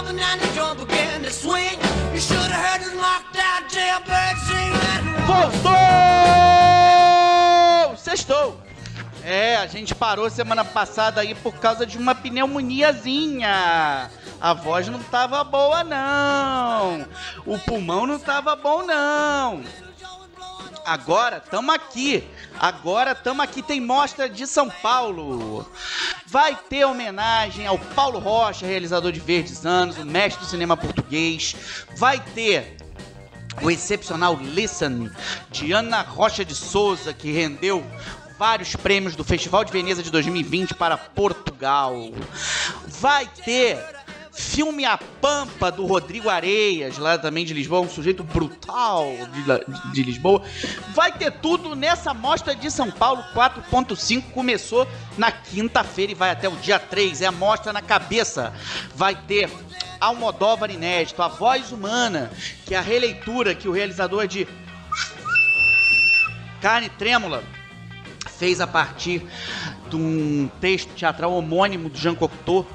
jumping and began to swing. You should have heard the out jailbird Voltou! Sextou! É, a gente parou semana passada aí por causa de uma pneumoniazinha. A voz não tava boa, não. O pulmão não tava bom, não. Agora tamo aqui. Agora tamo aqui. Tem mostra de São Paulo. Vai ter homenagem ao Paulo Rocha, realizador de Verdes Anos, o mestre do cinema português. Vai ter o excepcional Listen de Ana Rocha de Souza, que rendeu vários prêmios do Festival de Veneza de 2020 para Portugal. Vai ter filme A Pampa do Rodrigo Areias, lá também de Lisboa, um sujeito brutal de, de Lisboa. Vai ter tudo nessa mostra de São Paulo 4.5. Começou na quinta-feira e vai até o dia 3. É a mostra na cabeça. Vai ter Almodóvar inédito, A Voz Humana, que é a releitura que o realizador de Carne Trêmula fez a partir de um texto teatral homônimo do Jean Cocteau,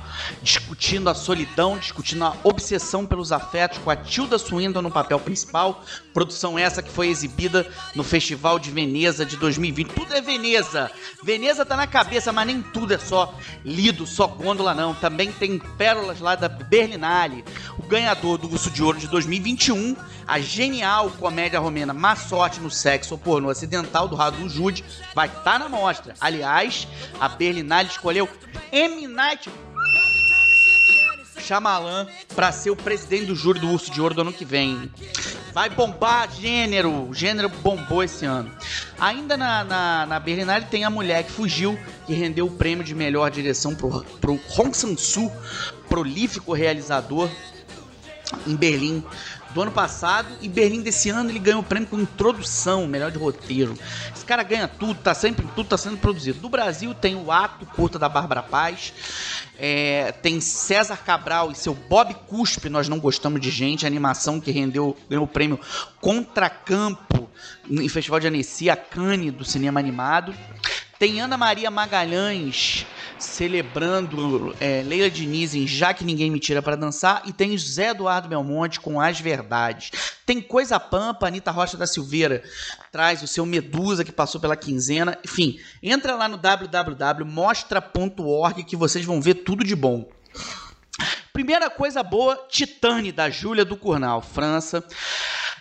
discutindo a solidão, discutindo a obsessão pelos afetos, com a Tilda Swinton no papel principal. Produção essa que foi exibida no Festival de Veneza de 2020. Tudo é Veneza. Veneza tá na cabeça, mas nem tudo é só lido, só gôndola não. Também tem pérolas lá da Berlinale. O ganhador do Urso de Ouro de 2021, a genial comédia romena Má Sorte no Sexo ou Porno Ocidental, do Radu Jude, vai estar na mostra. Aliás, a Berlinale escolheu M. Night Shyamalan para ser o presidente do júri do Urso de Ouro do ano que vem. Vai bombar gênero. Gênero bombou esse ano. Ainda na, na, na Berlinale tem a mulher que fugiu, que rendeu o prêmio de melhor direção pro, pro Hong Sang-soo, prolífico realizador em Berlim do ano passado e Berlim desse ano ele ganhou o prêmio com introdução, melhor de roteiro. Esse cara ganha tudo, tá sempre tudo tá sendo produzido. Do Brasil tem o Ato curta da Bárbara Paz, é, tem César Cabral e seu Bob Cuspe, nós não gostamos de gente, animação que rendeu ganhou o prêmio Contracampo em Festival de Annecy, a Cannes do cinema animado. Tem Ana Maria Magalhães celebrando é, Leila Diniz em Já Que Ninguém Me Tira Pra Dançar. E tem José Eduardo Belmonte com As Verdades. Tem Coisa Pampa, Anitta Rocha da Silveira traz o seu Medusa que passou pela quinzena. Enfim, entra lá no www.mostra.org que vocês vão ver tudo de bom. Primeira coisa boa, Titane, da Júlia do Curnal, França.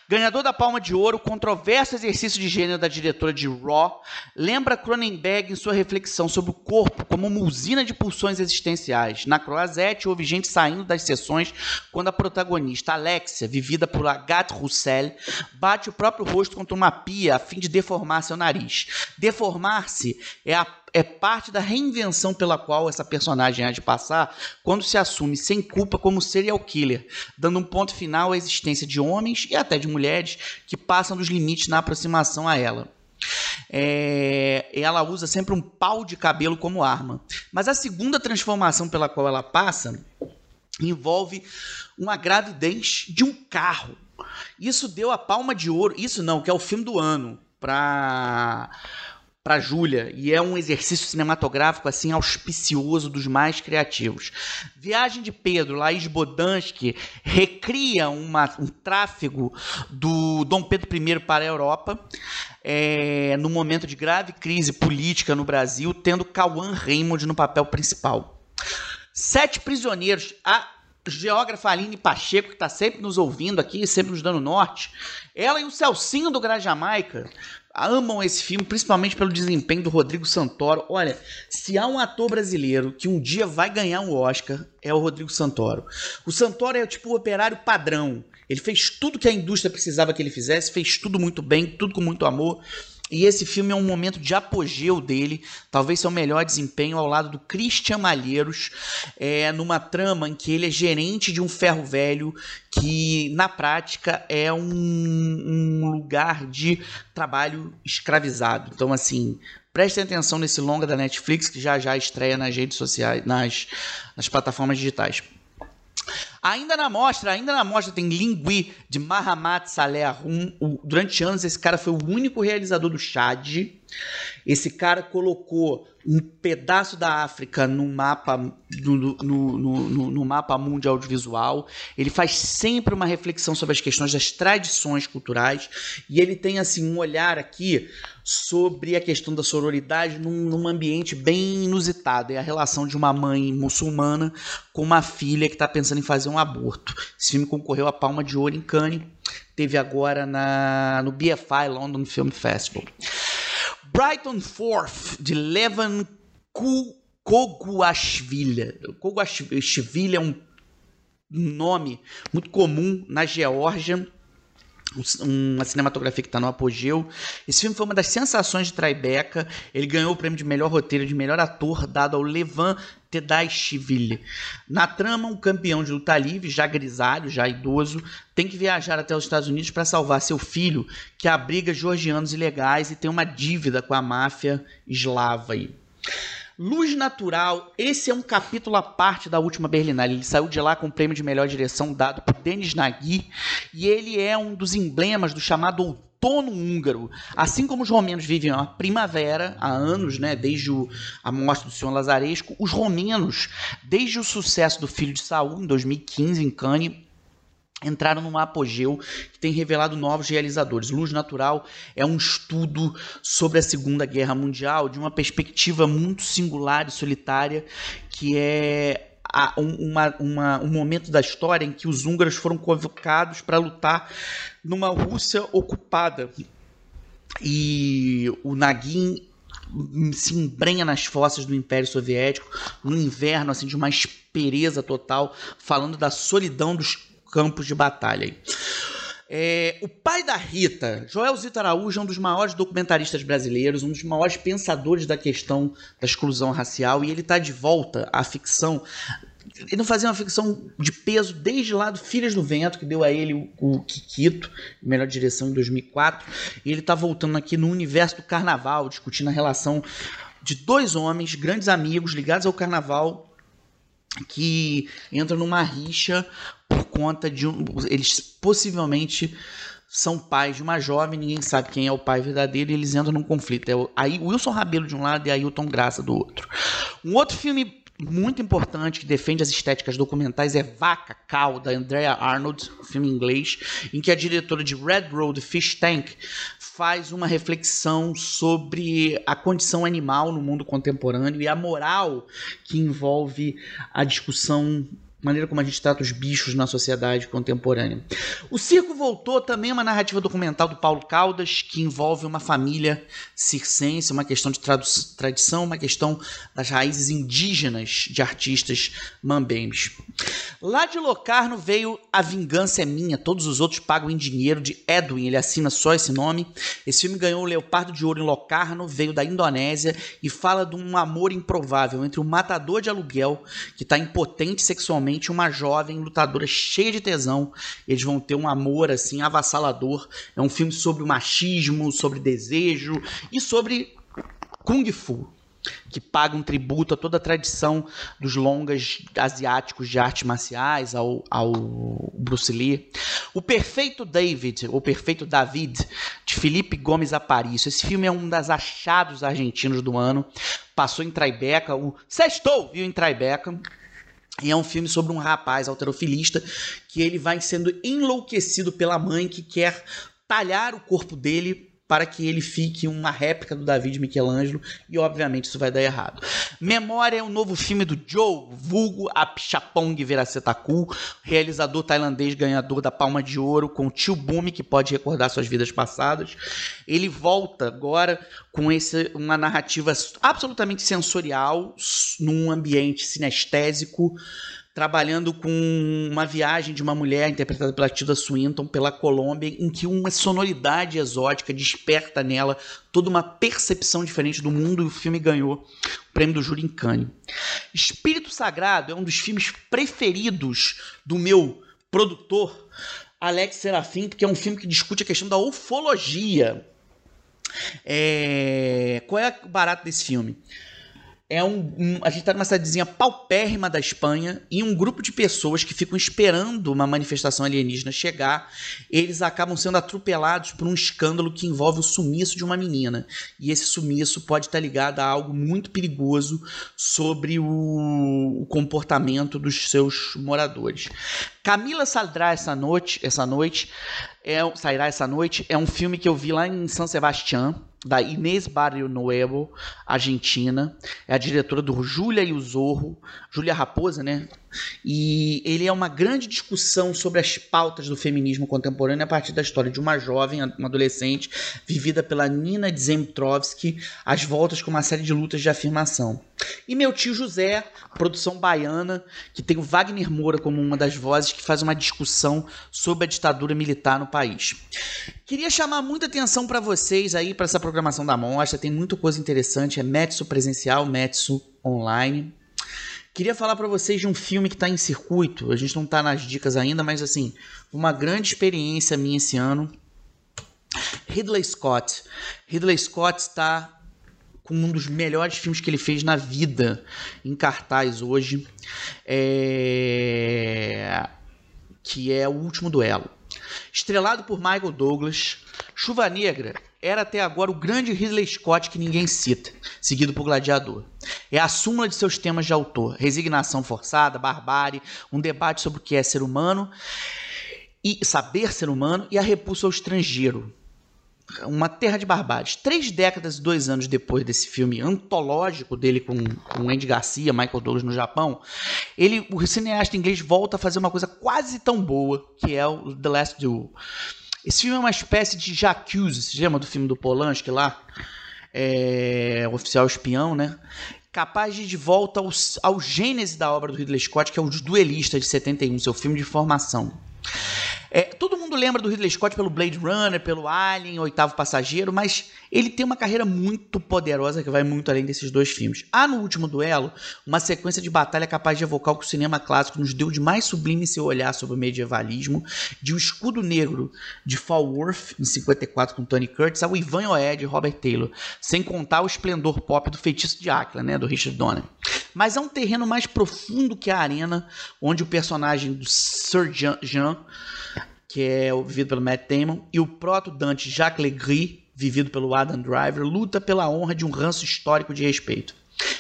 Ganhador da Palma de Ouro, controverso exercício de gênero da diretora de Raw, lembra Cronenberg em sua reflexão sobre o corpo como uma usina de pulsões existenciais. Na Croazete, houve gente saindo das sessões quando a protagonista, Alexia, vivida por Agathe Roussel, bate o próprio rosto contra uma pia a fim de deformar seu nariz. Deformar-se é a é parte da reinvenção pela qual essa personagem há de passar quando se assume sem culpa como serial killer, dando um ponto final à existência de homens e até de mulheres que passam dos limites na aproximação a ela. É, ela usa sempre um pau de cabelo como arma. Mas a segunda transformação pela qual ela passa envolve uma gravidez de um carro. Isso deu a palma de ouro, isso não, que é o filme do ano, para para Júlia e é um exercício cinematográfico assim auspicioso dos mais criativos. Viagem de Pedro, Laís Bodansky recria uma, um tráfego do Dom Pedro I para a Europa é, no momento de grave crise política no Brasil, tendo Cauã Raymond no papel principal. Sete prisioneiros. A geógrafa Aline Pacheco, que está sempre nos ouvindo aqui, sempre nos dando norte, ela e o Celcinho do Grajamaica amam esse filme, principalmente pelo desempenho do Rodrigo Santoro. Olha, se há um ator brasileiro que um dia vai ganhar um Oscar, é o Rodrigo Santoro. O Santoro é tipo o operário padrão. Ele fez tudo que a indústria precisava que ele fizesse, fez tudo muito bem, tudo com muito amor. E esse filme é um momento de apogeu dele, talvez seu melhor desempenho ao lado do Christian Malheiros, é, numa trama em que ele é gerente de um ferro velho que, na prática, é um, um lugar de trabalho escravizado. Então, assim, prestem atenção nesse longa da Netflix que já já estreia nas redes sociais, nas, nas plataformas digitais. Ainda na mostra, ainda na mostra tem Lingui de Mahamat Saleh Arum. Durante anos esse cara foi o único realizador do Chad. Esse cara colocou um pedaço da África no mapa no, no, no, no, mapa audiovisual. Ele faz sempre uma reflexão sobre as questões das tradições culturais e ele tem assim um olhar aqui sobre a questão da sororidade num, num ambiente bem inusitado. É a relação de uma mãe muçulmana com uma filha que está pensando em fazer um aborto. Esse filme concorreu a Palma de Ouro em Cannes. Teve agora na, no BFI London Film Festival. Brighton Forth, de Levan Koguashvili. Koguashvili é um nome muito comum na Geórgia uma cinematografia que está no apogeu. Esse filme foi uma das sensações de Tribeca. Ele ganhou o prêmio de melhor roteiro, de melhor ator, dado ao Levan Tedashvili. Na trama, um campeão de luta livre, já grisalho, já idoso, tem que viajar até os Estados Unidos para salvar seu filho, que abriga georgianos ilegais e tem uma dívida com a máfia eslava. Aí. Luz Natural, esse é um capítulo à parte da última Berlinale. Ele saiu de lá com o prêmio de melhor direção dado por Denis Nagy e ele é um dos emblemas do chamado outono húngaro. Assim como os romenos vivem a primavera há anos, né, desde o, a morte do senhor Lazaresco, os romenos, desde o sucesso do Filho de Saul em 2015 em Cannes, entraram num apogeu que tem revelado novos realizadores. Luz Natural é um estudo sobre a Segunda Guerra Mundial de uma perspectiva muito singular e solitária, que é uma, uma, um momento da história em que os húngaros foram convocados para lutar numa Rússia ocupada. E o Nagin se embrenha nas fossas do Império Soviético, no inverno assim de uma aspereza total, falando da solidão dos campos de batalha. É, o pai da Rita, Joel Zito Araújo, é um dos maiores documentaristas brasileiros, um dos maiores pensadores da questão da exclusão racial, e ele está de volta à ficção. Ele não fazia uma ficção de peso desde lá do Filhas do Vento, que deu a ele o, o Kikito, melhor direção em 2004, e ele está voltando aqui no universo do carnaval, discutindo a relação de dois homens, grandes amigos, ligados ao carnaval, que entram numa rixa conta de um. Eles possivelmente são pais de uma jovem, ninguém sabe quem é o pai verdadeiro, e eles entram num conflito. É o aí Wilson Rabelo de um lado e Ailton Graça do outro. Um outro filme muito importante que defende as estéticas documentais é Vaca Cow, da Andrea Arnold, filme em inglês, em que a diretora de Red Road Fish Tank faz uma reflexão sobre a condição animal no mundo contemporâneo e a moral que envolve a discussão maneira como a gente trata os bichos na sociedade contemporânea. O Circo Voltou também uma narrativa documental do Paulo Caldas, que envolve uma família circense, uma questão de tradição, uma questão das raízes indígenas de artistas mambembes. Lá de Locarno veio A Vingança é Minha, todos os outros pagam em dinheiro, de Edwin, ele assina só esse nome. Esse filme ganhou o Leopardo de Ouro em Locarno, veio da Indonésia e fala de um amor improvável entre um matador de aluguel que está impotente sexualmente uma jovem lutadora cheia de tesão. Eles vão ter um amor assim avassalador. É um filme sobre machismo, sobre desejo e sobre kung fu que paga um tributo a toda a tradição dos longas asiáticos de artes marciais, ao, ao Bruce Lee. O Perfeito David, ou Perfeito David, de Felipe Gomes Aparício. Esse filme é um dos achados argentinos do ano. Passou em Tribeca, o Sextou viu em Tribeca. E é um filme sobre um rapaz alterofilista que ele vai sendo enlouquecido pela mãe que quer talhar o corpo dele para que ele fique uma réplica do David Michelangelo e obviamente isso vai dar errado. Memória é um novo filme do Joe, vulgo Apchapong Veracetaku, realizador tailandês ganhador da Palma de Ouro com o tio Bumi que pode recordar suas vidas passadas. Ele volta agora com esse, uma narrativa absolutamente sensorial num ambiente sinestésico trabalhando com uma viagem de uma mulher interpretada pela Tilda Swinton pela Colômbia, em que uma sonoridade exótica desperta nela toda uma percepção diferente do mundo e o filme ganhou o prêmio do júri em Cannes. Espírito Sagrado é um dos filmes preferidos do meu produtor Alex Serafim, porque é um filme que discute a questão da ufologia. É... Qual é o barato desse filme? É um, um, a gente está numa cidadezinha paupérrima da Espanha e um grupo de pessoas que ficam esperando uma manifestação alienígena chegar, eles acabam sendo atropelados por um escândalo que envolve o sumiço de uma menina. E esse sumiço pode estar ligado a algo muito perigoso sobre o, o comportamento dos seus moradores. Camila saldrá essa noite, essa noite, é, sairá essa noite, é um filme que eu vi lá em São Sebastião da Inês Barrio Nuevo, argentina. É a diretora do Júlia e o Zorro, Júlia Raposa, né? E ele é uma grande discussão sobre as pautas do feminismo contemporâneo a partir da história de uma jovem, uma adolescente, vivida pela Nina Dzemitrovsky, às voltas com uma série de lutas de afirmação. E meu tio José, produção baiana, que tem o Wagner Moura como uma das vozes, que faz uma discussão sobre a ditadura militar no país. Queria chamar muita atenção para vocês aí, para essa programação da mostra, tem muita coisa interessante, é Metsu presencial, Metsu online. Queria falar para vocês de um filme que está em circuito. A gente não está nas dicas ainda, mas assim, uma grande experiência minha esse ano. Ridley Scott. Ridley Scott está com um dos melhores filmes que ele fez na vida em cartaz hoje, é... que é O Último Duelo. Estrelado por Michael Douglas, Chuva Negra era até agora o grande Ridley Scott que ninguém cita, seguido por Gladiador. É a súmula de seus temas de autor: resignação forçada, barbárie, um debate sobre o que é ser humano e saber ser humano e a repulsa ao estrangeiro. Uma terra de barbáries. Três décadas e dois anos depois desse filme antológico dele com, com Andy Garcia, Michael Douglas no Japão, ele, o cineasta inglês volta a fazer uma coisa quase tão boa, que é o The Last Duel. Esse filme é uma espécie de Jacuzzi, você lembra do filme do Polanski lá? É, o oficial espião, né? Capaz de ir de volta ao, ao gênese da obra do Ridley Scott, que é Os Duelistas de 71, seu filme de formação. É, todo mundo lembra do Ridley Scott pelo Blade Runner, pelo Alien, Oitavo Passageiro, mas ele tem uma carreira muito poderosa que vai muito além desses dois filmes. Há no último duelo uma sequência de batalha capaz de evocar o que o cinema clássico nos deu de mais sublime em seu olhar sobre o medievalismo, de O Escudo Negro de Falworth, em 54, com Tony Curtis, ao Ivan Oed de Robert Taylor, sem contar o esplendor pop do Feitiço de Áquila, né, do Richard Donner. Mas é um terreno mais profundo que a arena, onde o personagem do Sir Jean que é vivido pelo Matt Damon, e o proto-Dante Jacques Legris, vivido pelo Adam Driver, luta pela honra de um ranço histórico de respeito.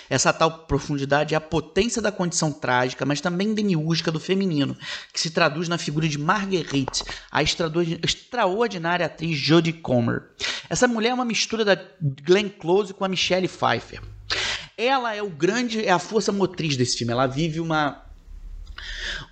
Essa tal profundidade é a potência da condição trágica, mas também demiúrgica do feminino, que se traduz na figura de Marguerite, a extraordinária atriz Jodie Comer. Essa mulher é uma mistura da Glenn Close com a Michelle Pfeiffer. Ela é o grande, é a força motriz desse filme. Ela vive uma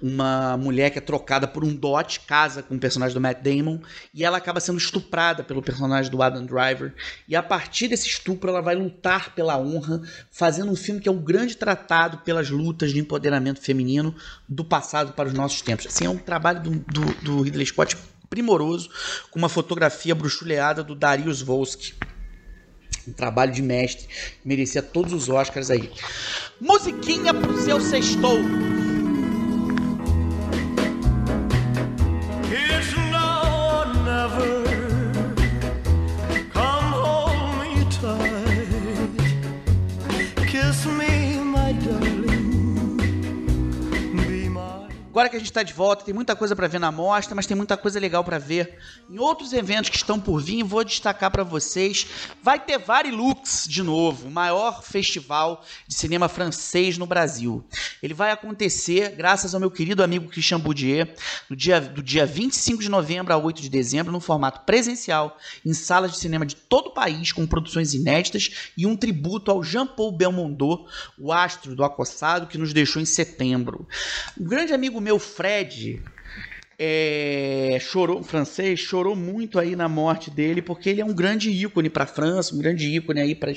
uma mulher que é trocada por um Dot, casa com o personagem do Matt Damon, e ela acaba sendo estuprada pelo personagem do Adam Driver. E a partir desse estupro, ela vai lutar pela honra, fazendo um filme que é um grande tratado pelas lutas de empoderamento feminino do passado para os nossos tempos. Assim, é um trabalho do, do, do Ridley Scott primoroso, com uma fotografia bruxuleada do Darius Volsky um trabalho de mestre, merecia todos os Oscars aí. Musiquinha pro seu sextou. Kiss me, my darling. Agora que a gente está de volta, tem muita coisa para ver na mostra, mas tem muita coisa legal para ver em outros eventos que estão por vir. Vou destacar para vocês. Vai ter Varilux de novo, o maior festival de cinema francês no Brasil. Ele vai acontecer graças ao meu querido amigo Christian Boudier, no dia, do dia 25 de novembro a 8 de dezembro, no formato presencial, em salas de cinema de todo o país, com produções inéditas e um tributo ao Jean-Paul Belmondo, o astro do Acossado, que nos deixou em setembro. Um grande amigo meu Fred é, chorou, francês, chorou muito aí na morte dele, porque ele é um grande ícone para a França, um grande ícone aí para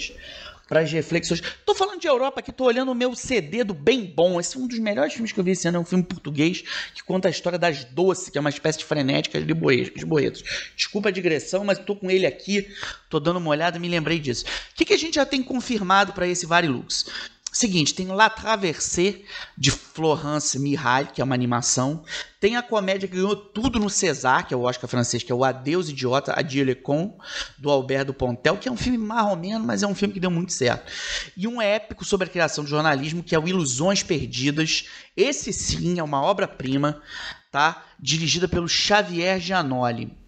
para as reflexões. Tô falando de Europa aqui, tô olhando o meu CD do Bem Bom. Esse é um dos melhores filmes que eu vi esse ano, é um filme português que conta a história das Doce, que é uma espécie de frenética de boetos. Desculpa a digressão, mas tô com ele aqui, tô dando uma olhada e me lembrei disso. O que, que a gente já tem confirmado para esse Varilux? Seguinte, tem La Traversée de Florence Mihaly, que é uma animação. Tem a comédia que ganhou tudo no César, que é o Oscar francês, que é o Adeus Idiota, a Con, do Alberto Pontel, que é um filme marromeno, mas é um filme que deu muito certo. E um épico sobre a criação de jornalismo, que é o Ilusões Perdidas. Esse sim é uma obra-prima, tá? Dirigida pelo Xavier Giannoli.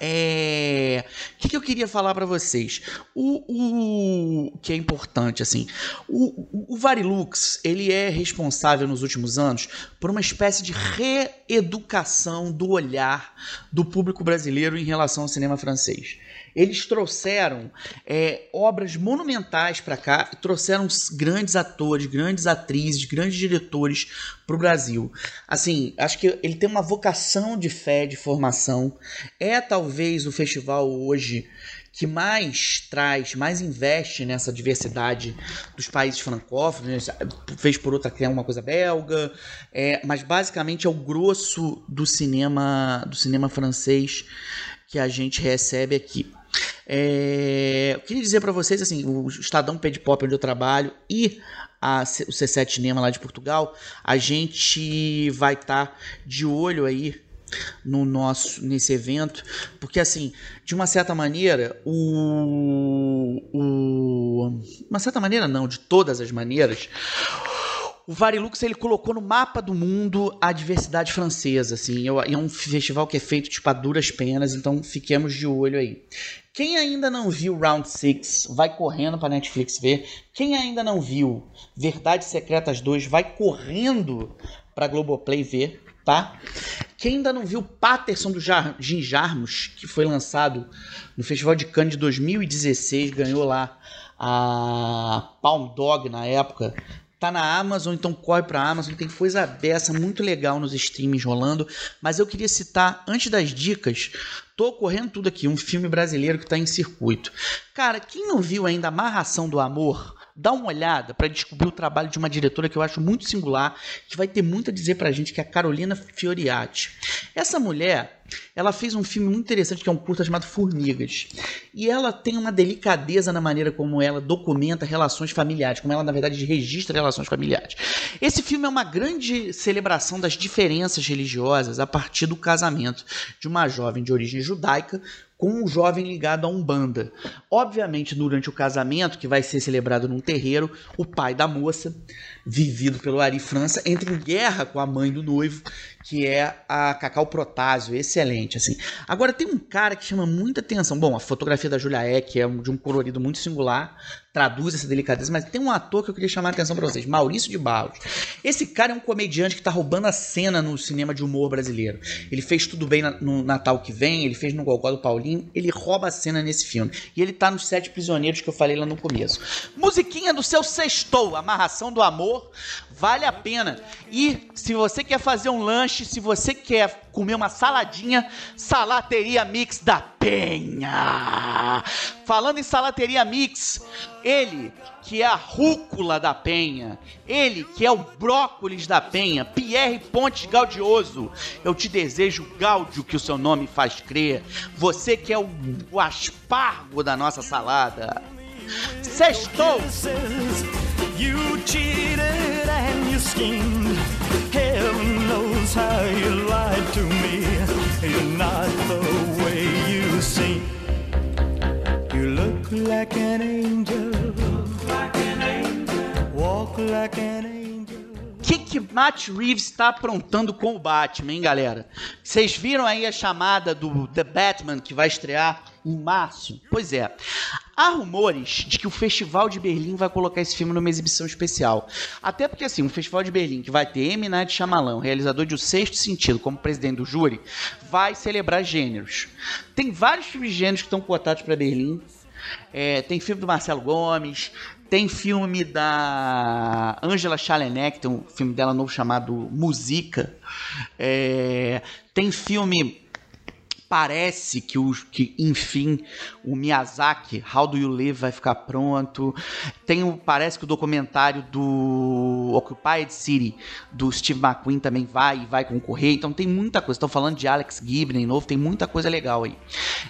É... O que, que, eu queria falar para vocês? O, o, que é importante, assim, o, o, Varilux ele é responsável nos últimos anos por uma espécie de reeducação do olhar do público brasileiro em relação ao cinema francês. Eles trouxeram é, obras monumentais para cá, trouxeram grandes atores, grandes atrizes, grandes diretores para o Brasil. Assim, acho que ele tem uma vocação de fé, de formação. É talvez o festival hoje que mais traz, mais investe nessa diversidade dos países francófonos, fez por outra criar uma coisa belga, é, mas basicamente é o grosso do cinema do cinema francês que a gente recebe aqui. É, eu queria dizer para vocês assim, o Estadão Pede Pop onde eu trabalho e a, o C7 Cinema lá de Portugal, a gente vai estar tá de olho aí no nosso nesse evento, porque assim, de uma certa maneira, o, o uma certa maneira não, de todas as maneiras, o Varilux ele colocou no mapa do mundo a diversidade francesa, assim, é um festival que é feito tipo a duras penas, então fiquemos de olho aí. Quem ainda não viu Round 6, vai correndo para Netflix ver. Quem ainda não viu Verdades Secretas 2, vai correndo para Globoplay ver, tá? Quem ainda não viu Patterson do Jar Jim Jarmus, que foi lançado no Festival de Cannes de 2016, ganhou lá a Palm Dog na época, tá na Amazon, então corre pra Amazon, tem coisa dessa muito legal nos streams rolando, mas eu queria citar, antes das dicas, tô correndo tudo aqui, um filme brasileiro que tá em circuito. Cara, quem não viu ainda Amarração do Amor, dá uma olhada para descobrir o trabalho de uma diretora que eu acho muito singular, que vai ter muito a dizer pra gente, que é a Carolina Fioriati. Essa mulher, ela fez um filme muito interessante que é um curta chamado Formigas. E ela tem uma delicadeza na maneira como ela documenta relações familiares, como ela na verdade registra relações familiares. Esse filme é uma grande celebração das diferenças religiosas a partir do casamento de uma jovem de origem judaica com um jovem ligado a Umbanda. Obviamente, durante o casamento, que vai ser celebrado num terreiro, o pai da moça, vivido pelo Ari França, entra em guerra com a mãe do noivo, que é a Cacau Protásio, excelente, assim. Agora, tem um cara que chama muita atenção. Bom, a fotografia da Julia Eck é de um colorido muito singular, traduz essa delicadeza, mas tem um ator que eu queria chamar a atenção para vocês, Maurício de Barros. Esse cara é um comediante que está roubando a cena no cinema de humor brasileiro. Ele fez Tudo Bem no Natal que vem, ele fez no Gogó do Paulinho, ele rouba a cena nesse filme. E ele tá nos Sete Prisioneiros que eu falei lá no começo. Musiquinha do seu sextou, Amarração do Amor, vale a pena. E se você quer fazer um lanche, se você quer comer uma saladinha, Salateria Mix da Penha. Falando em Salateria Mix, ele que é a rúcula da Penha, ele que é o brócolis da Penha, Pierre Pontes Gaudioso, eu te desejo gáudio que o seu nome faz crer. Você que é o, o aspargo da nossa salada. Sextou! You cheated and you schemed. O que, que Matt Reeves está aprontando com o Batman, hein, galera? Vocês viram aí a chamada do The Batman que vai estrear em março? Pois é. Há rumores de que o Festival de Berlim vai colocar esse filme numa exibição especial. Até porque, assim, o Festival de Berlim, que vai ter M. Night Shyamalan, realizador de O Sexto Sentido, como presidente do júri, vai celebrar gêneros. Tem vários filmes de gêneros que estão cotados para Berlim. É, tem filme do Marcelo Gomes, tem filme da Angela Chalenek, tem um filme dela novo chamado Musica. É, tem filme parece que, o, que, enfim, o Miyazaki, How Do You Live, vai ficar pronto. Tem o, parece que o documentário do Occupied City, do Steve McQueen, também vai e vai concorrer. Então tem muita coisa. Estão falando de Alex Gibney novo, tem muita coisa legal aí.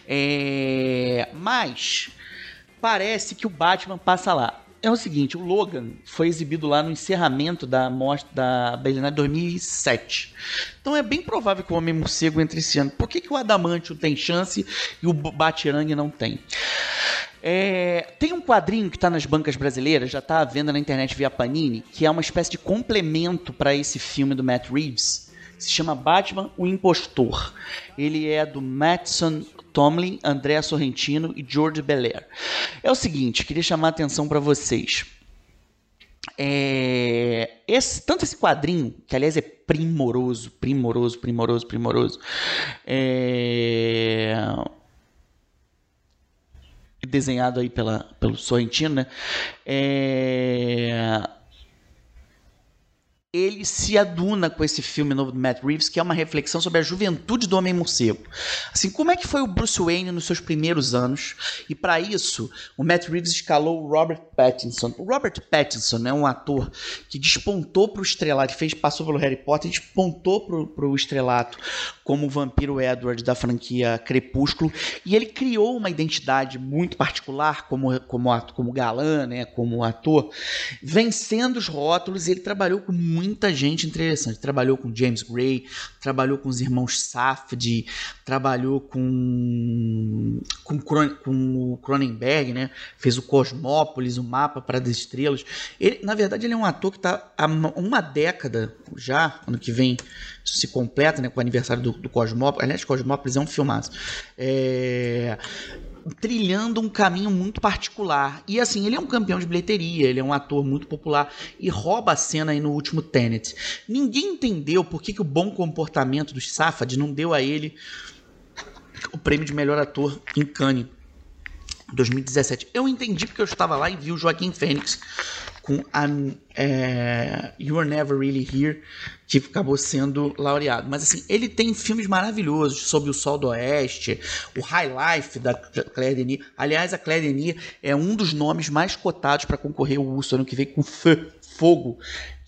É, mas parece que o Batman passa lá. É o seguinte, o Logan foi exibido lá no encerramento da mostra da Berlinale 2007. Então é bem provável que o Homem Morcego entre esse ano. Por que, que o Adamantio tem chance e o Batirangue não tem? É, tem um quadrinho que está nas bancas brasileiras, já está à venda na internet via Panini, que é uma espécie de complemento para esse filme do Matt Reeves. Se chama Batman, o Impostor. Ele é do Mattson Tomlin, André Sorrentino e George Belair. É o seguinte, queria chamar a atenção para vocês. É, esse, tanto esse quadrinho, que aliás é primoroso, primoroso, primoroso, primoroso, é, desenhado aí pela, pelo Sorrentino, né? É, ele se aduna com esse filme novo do Matt Reeves, que é uma reflexão sobre a juventude do Homem-Morcego. Assim, como é que foi o Bruce Wayne nos seus primeiros anos? E para isso, o Matt Reeves escalou o Robert Pattinson. O Robert Pattinson é um ator que despontou para o estrelato, fez, passou pelo Harry Potter despontou para o estrelato como o vampiro Edward da franquia Crepúsculo. E ele criou uma identidade muito particular como, como, como galã, né, como ator, vencendo os rótulos. Ele trabalhou com muita gente interessante. Trabalhou com James Gray, trabalhou com os irmãos Safdie, trabalhou com, com, com o Cronenberg, né? fez o Cosmópolis, o Mapa para as Estrelas. Ele, na verdade, ele é um ator que está há uma década já, ano que vem isso se completa né, com o aniversário do, do Cosmópolis. Aliás, Cosmópolis é um filmaço. É trilhando um caminho muito particular. E assim, ele é um campeão de bilheteria, ele é um ator muito popular e rouba a cena aí no último Tenet. Ninguém entendeu por que, que o bom comportamento do Safad não deu a ele o prêmio de melhor ator em Cannes 2017. Eu entendi porque eu estava lá e vi o Joaquim Fênix com a é, You Were Never Really Here, que acabou sendo laureado. Mas assim, ele tem filmes maravilhosos sobre o Sol do Oeste, o High Life da Claire Denis. Aliás, a Claire Denis é um dos nomes mais cotados para concorrer ao Urso ano que vem com Fogo,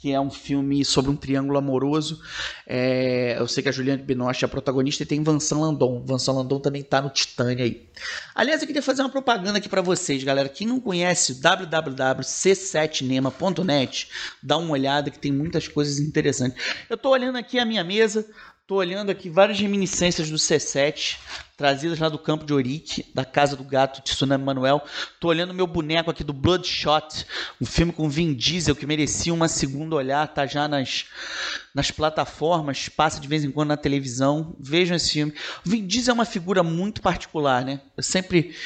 que é um filme sobre um triângulo amoroso. É, eu sei que a Juliane Binoche é a protagonista e tem Vincent Landon. Vincent Landon também está no Titânia aí. Aliás, eu queria fazer uma propaganda aqui para vocês, galera. Quem não conhece www.c7nema.net, dá uma olhada que tem muitas coisas interessantes. Eu estou olhando aqui a minha mesa, Tô olhando aqui várias reminiscências do C7, trazidas lá do campo de Orique, da casa do gato Tsunami Manuel. Tô olhando meu boneco aqui do Bloodshot, um filme com Vin Diesel que merecia uma segunda olhar, tá já nas, nas plataformas, passa de vez em quando na televisão. Vejam esse filme. O Vin Diesel é uma figura muito particular, né? Eu sempre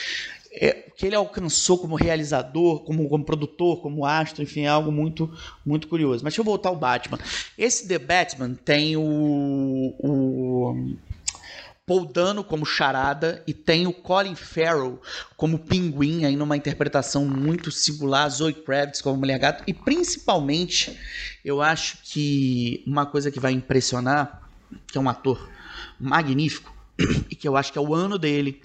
é, que ele alcançou como realizador, como, como, produtor, como astro, enfim, é algo muito, muito curioso. Mas deixa eu voltar ao Batman. Esse The Batman tem o, o Paul Dano como charada e tem o Colin Farrell como pinguim, aí numa interpretação muito singular, Zoe Kravitz como mulher gato, e principalmente eu acho que uma coisa que vai impressionar, que é um ator magnífico, e que eu acho que é o ano dele,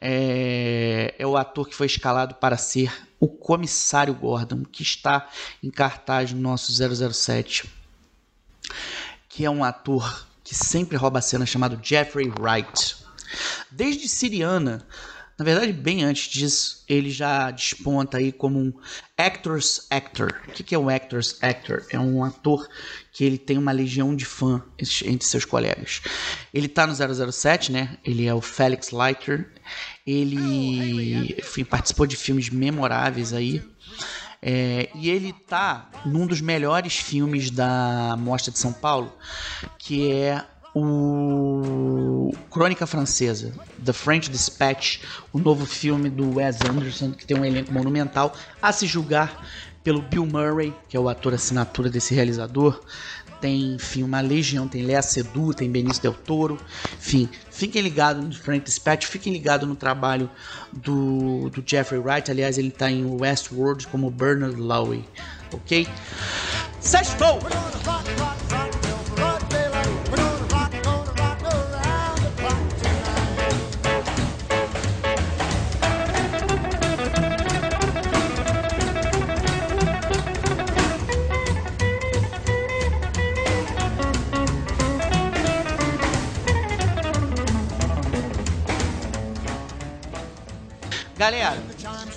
é, é o ator que foi escalado para ser o comissário Gordon, que está em cartaz no nosso 007, que é um ator que sempre rouba a cena chamado Jeffrey Wright. Desde Siriana, na verdade, bem antes disso, ele já desponta aí como um actor's actor. O que é um actor's actor? É um ator que ele tem uma legião de fã entre seus colegas. Ele tá no 007, né? Ele é o Felix Leiter. Ele enfim, participou de filmes memoráveis aí. É, e ele tá num dos melhores filmes da Mostra de São Paulo, que é o Crônica Francesa, The French Dispatch, o novo filme do Wes Anderson, que tem um elenco monumental, a se julgar pelo Bill Murray, que é o ator assinatura desse realizador. Tem, enfim, uma legião, tem Lea Seydoux, tem Benício Del Toro, enfim, fiquem ligados no Frank Dispatch, fiquem ligados no trabalho do, do Jeffrey Wright, aliás, ele está em Westworld como Bernard Lowey, ok? Sextou! Galera,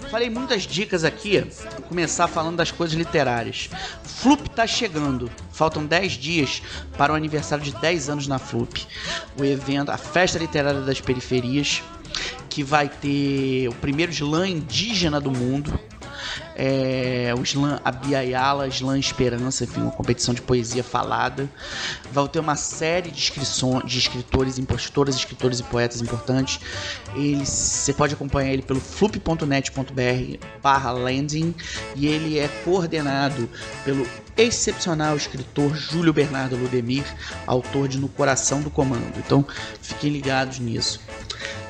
falei muitas dicas aqui. Vou começar falando das coisas literárias. Flup tá chegando. Faltam 10 dias para o aniversário de 10 anos na Flup. O evento, a festa literária das periferias, que vai ter o primeiro slam indígena do mundo é, o Slam Abiayala, Slam Esperança, enfim, uma competição de poesia falada. Vai ter uma série de, inscrições, de escritores, impostoras, escritores e poetas importantes. Ele, você pode acompanhar ele pelo flup.net.br barra landing e ele é coordenado pelo excepcional escritor Júlio Bernardo Ludemir, autor de No Coração do Comando. Então, fiquem ligados nisso.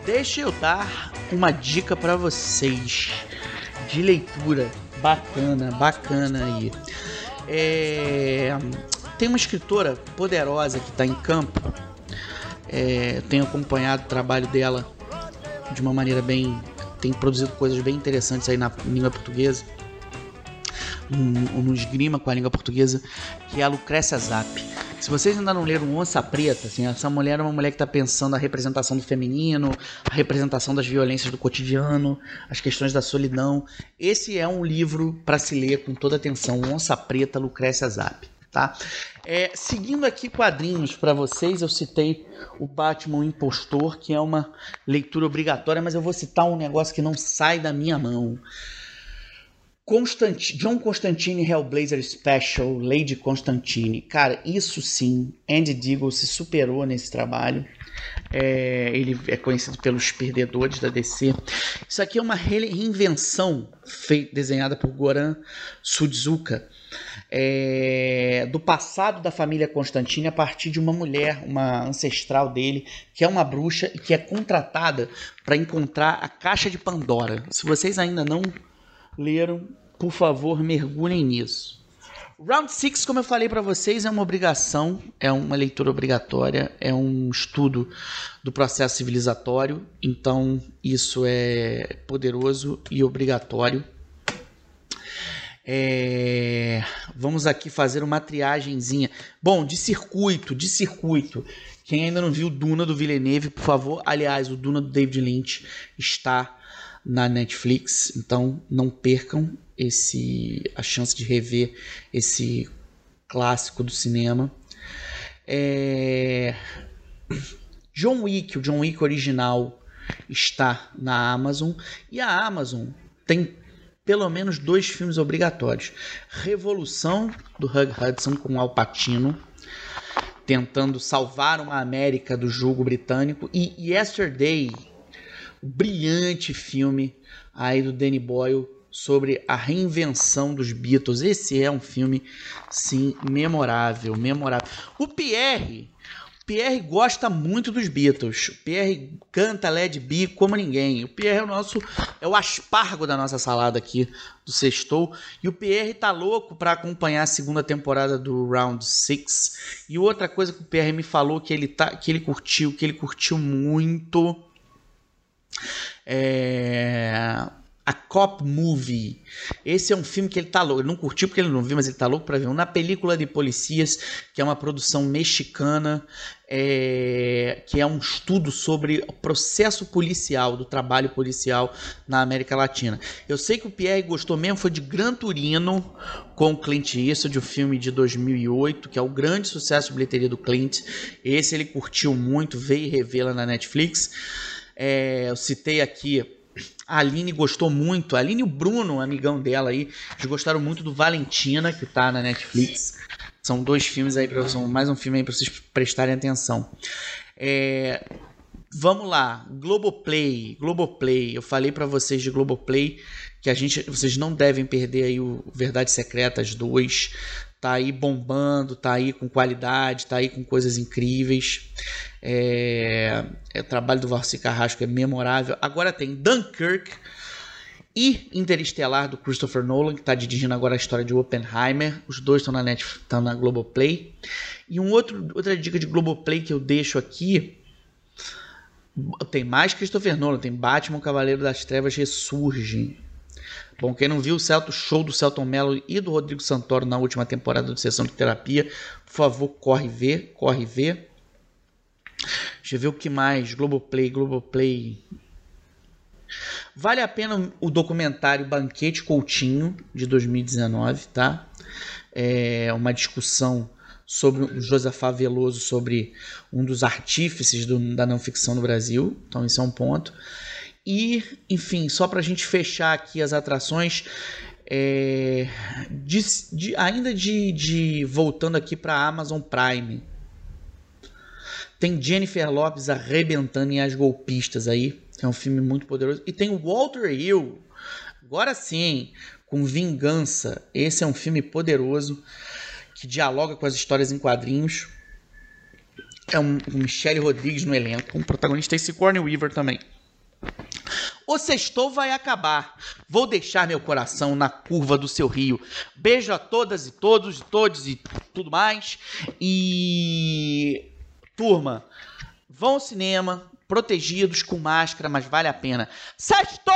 Deixa eu dar uma dica para vocês de leitura bacana, bacana aí. É, tem uma escritora poderosa que está em campo. É, tenho acompanhado o trabalho dela de uma maneira bem. Tem produzido coisas bem interessantes aí na língua portuguesa. No, no esgrima com a língua portuguesa, que é a Lucrécia Zap. Se vocês ainda não leram Onça Preta, assim, essa mulher é uma mulher que está pensando a representação do feminino, a representação das violências do cotidiano, as questões da solidão. Esse é um livro para se ler com toda atenção. Onça Preta, Lucrécia Zap. Tá? É, seguindo aqui quadrinhos para vocês, eu citei o Batman Impostor, que é uma leitura obrigatória, mas eu vou citar um negócio que não sai da minha mão. Constant... John Constantine Hellblazer Special, Lady Constantine. Cara, isso sim, Andy Deagle se superou nesse trabalho. É, ele é conhecido pelos perdedores da DC. Isso aqui é uma reinvenção feita, desenhada por Goran Sudzuka é, do passado da família Constantine a partir de uma mulher, uma ancestral dele, que é uma bruxa e que é contratada para encontrar a caixa de Pandora. Se vocês ainda não leram, por favor, mergulhem nisso. Round 6, como eu falei para vocês, é uma obrigação, é uma leitura obrigatória, é um estudo do processo civilizatório, então isso é poderoso e obrigatório. É... Vamos aqui fazer uma triagemzinha. Bom, de circuito, de circuito. Quem ainda não viu Duna do Villeneuve, por favor. Aliás, o Duna do David Lynch está na Netflix, então não percam esse a chance de rever esse clássico do cinema. É... John Wick, o John Wick original está na Amazon. E a Amazon tem pelo menos dois filmes obrigatórios: Revolução do Hug Hudson com Al Pacino tentando salvar uma América do jugo britânico e Yesterday brilhante filme aí do Danny Boyle sobre a reinvenção dos Beatles. Esse é um filme, sim, memorável, memorável. O Pierre, o Pierre gosta muito dos Beatles. O Pierre canta Led B como ninguém. O Pierre é o nosso, é o aspargo da nossa salada aqui do Sextou. E o Pierre tá louco para acompanhar a segunda temporada do Round 6. E outra coisa que o Pierre me falou que ele tá, que ele curtiu, que ele curtiu muito é... A Cop Movie. Esse é um filme que ele tá louco. Ele não curtiu porque ele não viu, mas ele tá louco pra ver. Uma película de policias, que é uma produção mexicana, é... que é um estudo sobre o processo policial, do trabalho policial na América Latina. Eu sei que o Pierre gostou mesmo, foi de Gran Turino, com o Clint Eastwood, o filme de 2008, que é o grande sucesso de bilheteria do Clint. Esse ele curtiu muito, veio revê-la na Netflix. É, eu citei aqui a Aline gostou muito, a Aline e o Bruno, amigão dela aí, eles gostaram muito do Valentina, que tá na Netflix. São dois filmes aí, pra, são mais um filme aí para vocês prestarem atenção. É, vamos lá, Globoplay, Globoplay. Eu falei para vocês de Globoplay que a gente, vocês não devem perder aí o Verdades Secretas 2 tá aí bombando, tá aí com qualidade, tá aí com coisas incríveis. É, é o trabalho do Valci Carrasco é memorável. Agora tem Dunkirk e Interestelar do Christopher Nolan, que está dirigindo agora a história de Oppenheimer. Os dois estão na Netflix, estão na Globoplay. E um outro, outra dica de Globoplay que eu deixo aqui tem mais Christopher Nolan, tem Batman Cavaleiro das Trevas Ressurge. Bom, quem não viu o show do Celton Mello e do Rodrigo Santoro na última temporada de Sessão de Terapia, por favor, corre ver, corre ver. Deixa eu ver o que mais. Globoplay, Globoplay. Vale a pena o documentário Banquete Coutinho, de 2019, tá? É uma discussão sobre o Josafá Veloso, sobre um dos artífices do, da não ficção no Brasil. Então, isso é um ponto. E, enfim, só para a gente fechar aqui as atrações, é, de, de, ainda de, de voltando aqui para Amazon Prime. Tem Jennifer Lopes arrebentando em As Golpistas aí, é um filme muito poderoso. E tem Walter Hill, agora sim, com Vingança. Esse é um filme poderoso que dialoga com as histórias em quadrinhos. É um, um Michelle Rodrigues no elenco, um protagonista esse Sigourney Weaver também. O sextou vai acabar. Vou deixar meu coração na curva do seu rio. Beijo a todas e todos e todos e tudo mais. E turma, vão ao cinema, protegidos com máscara, mas vale a pena. Sextou!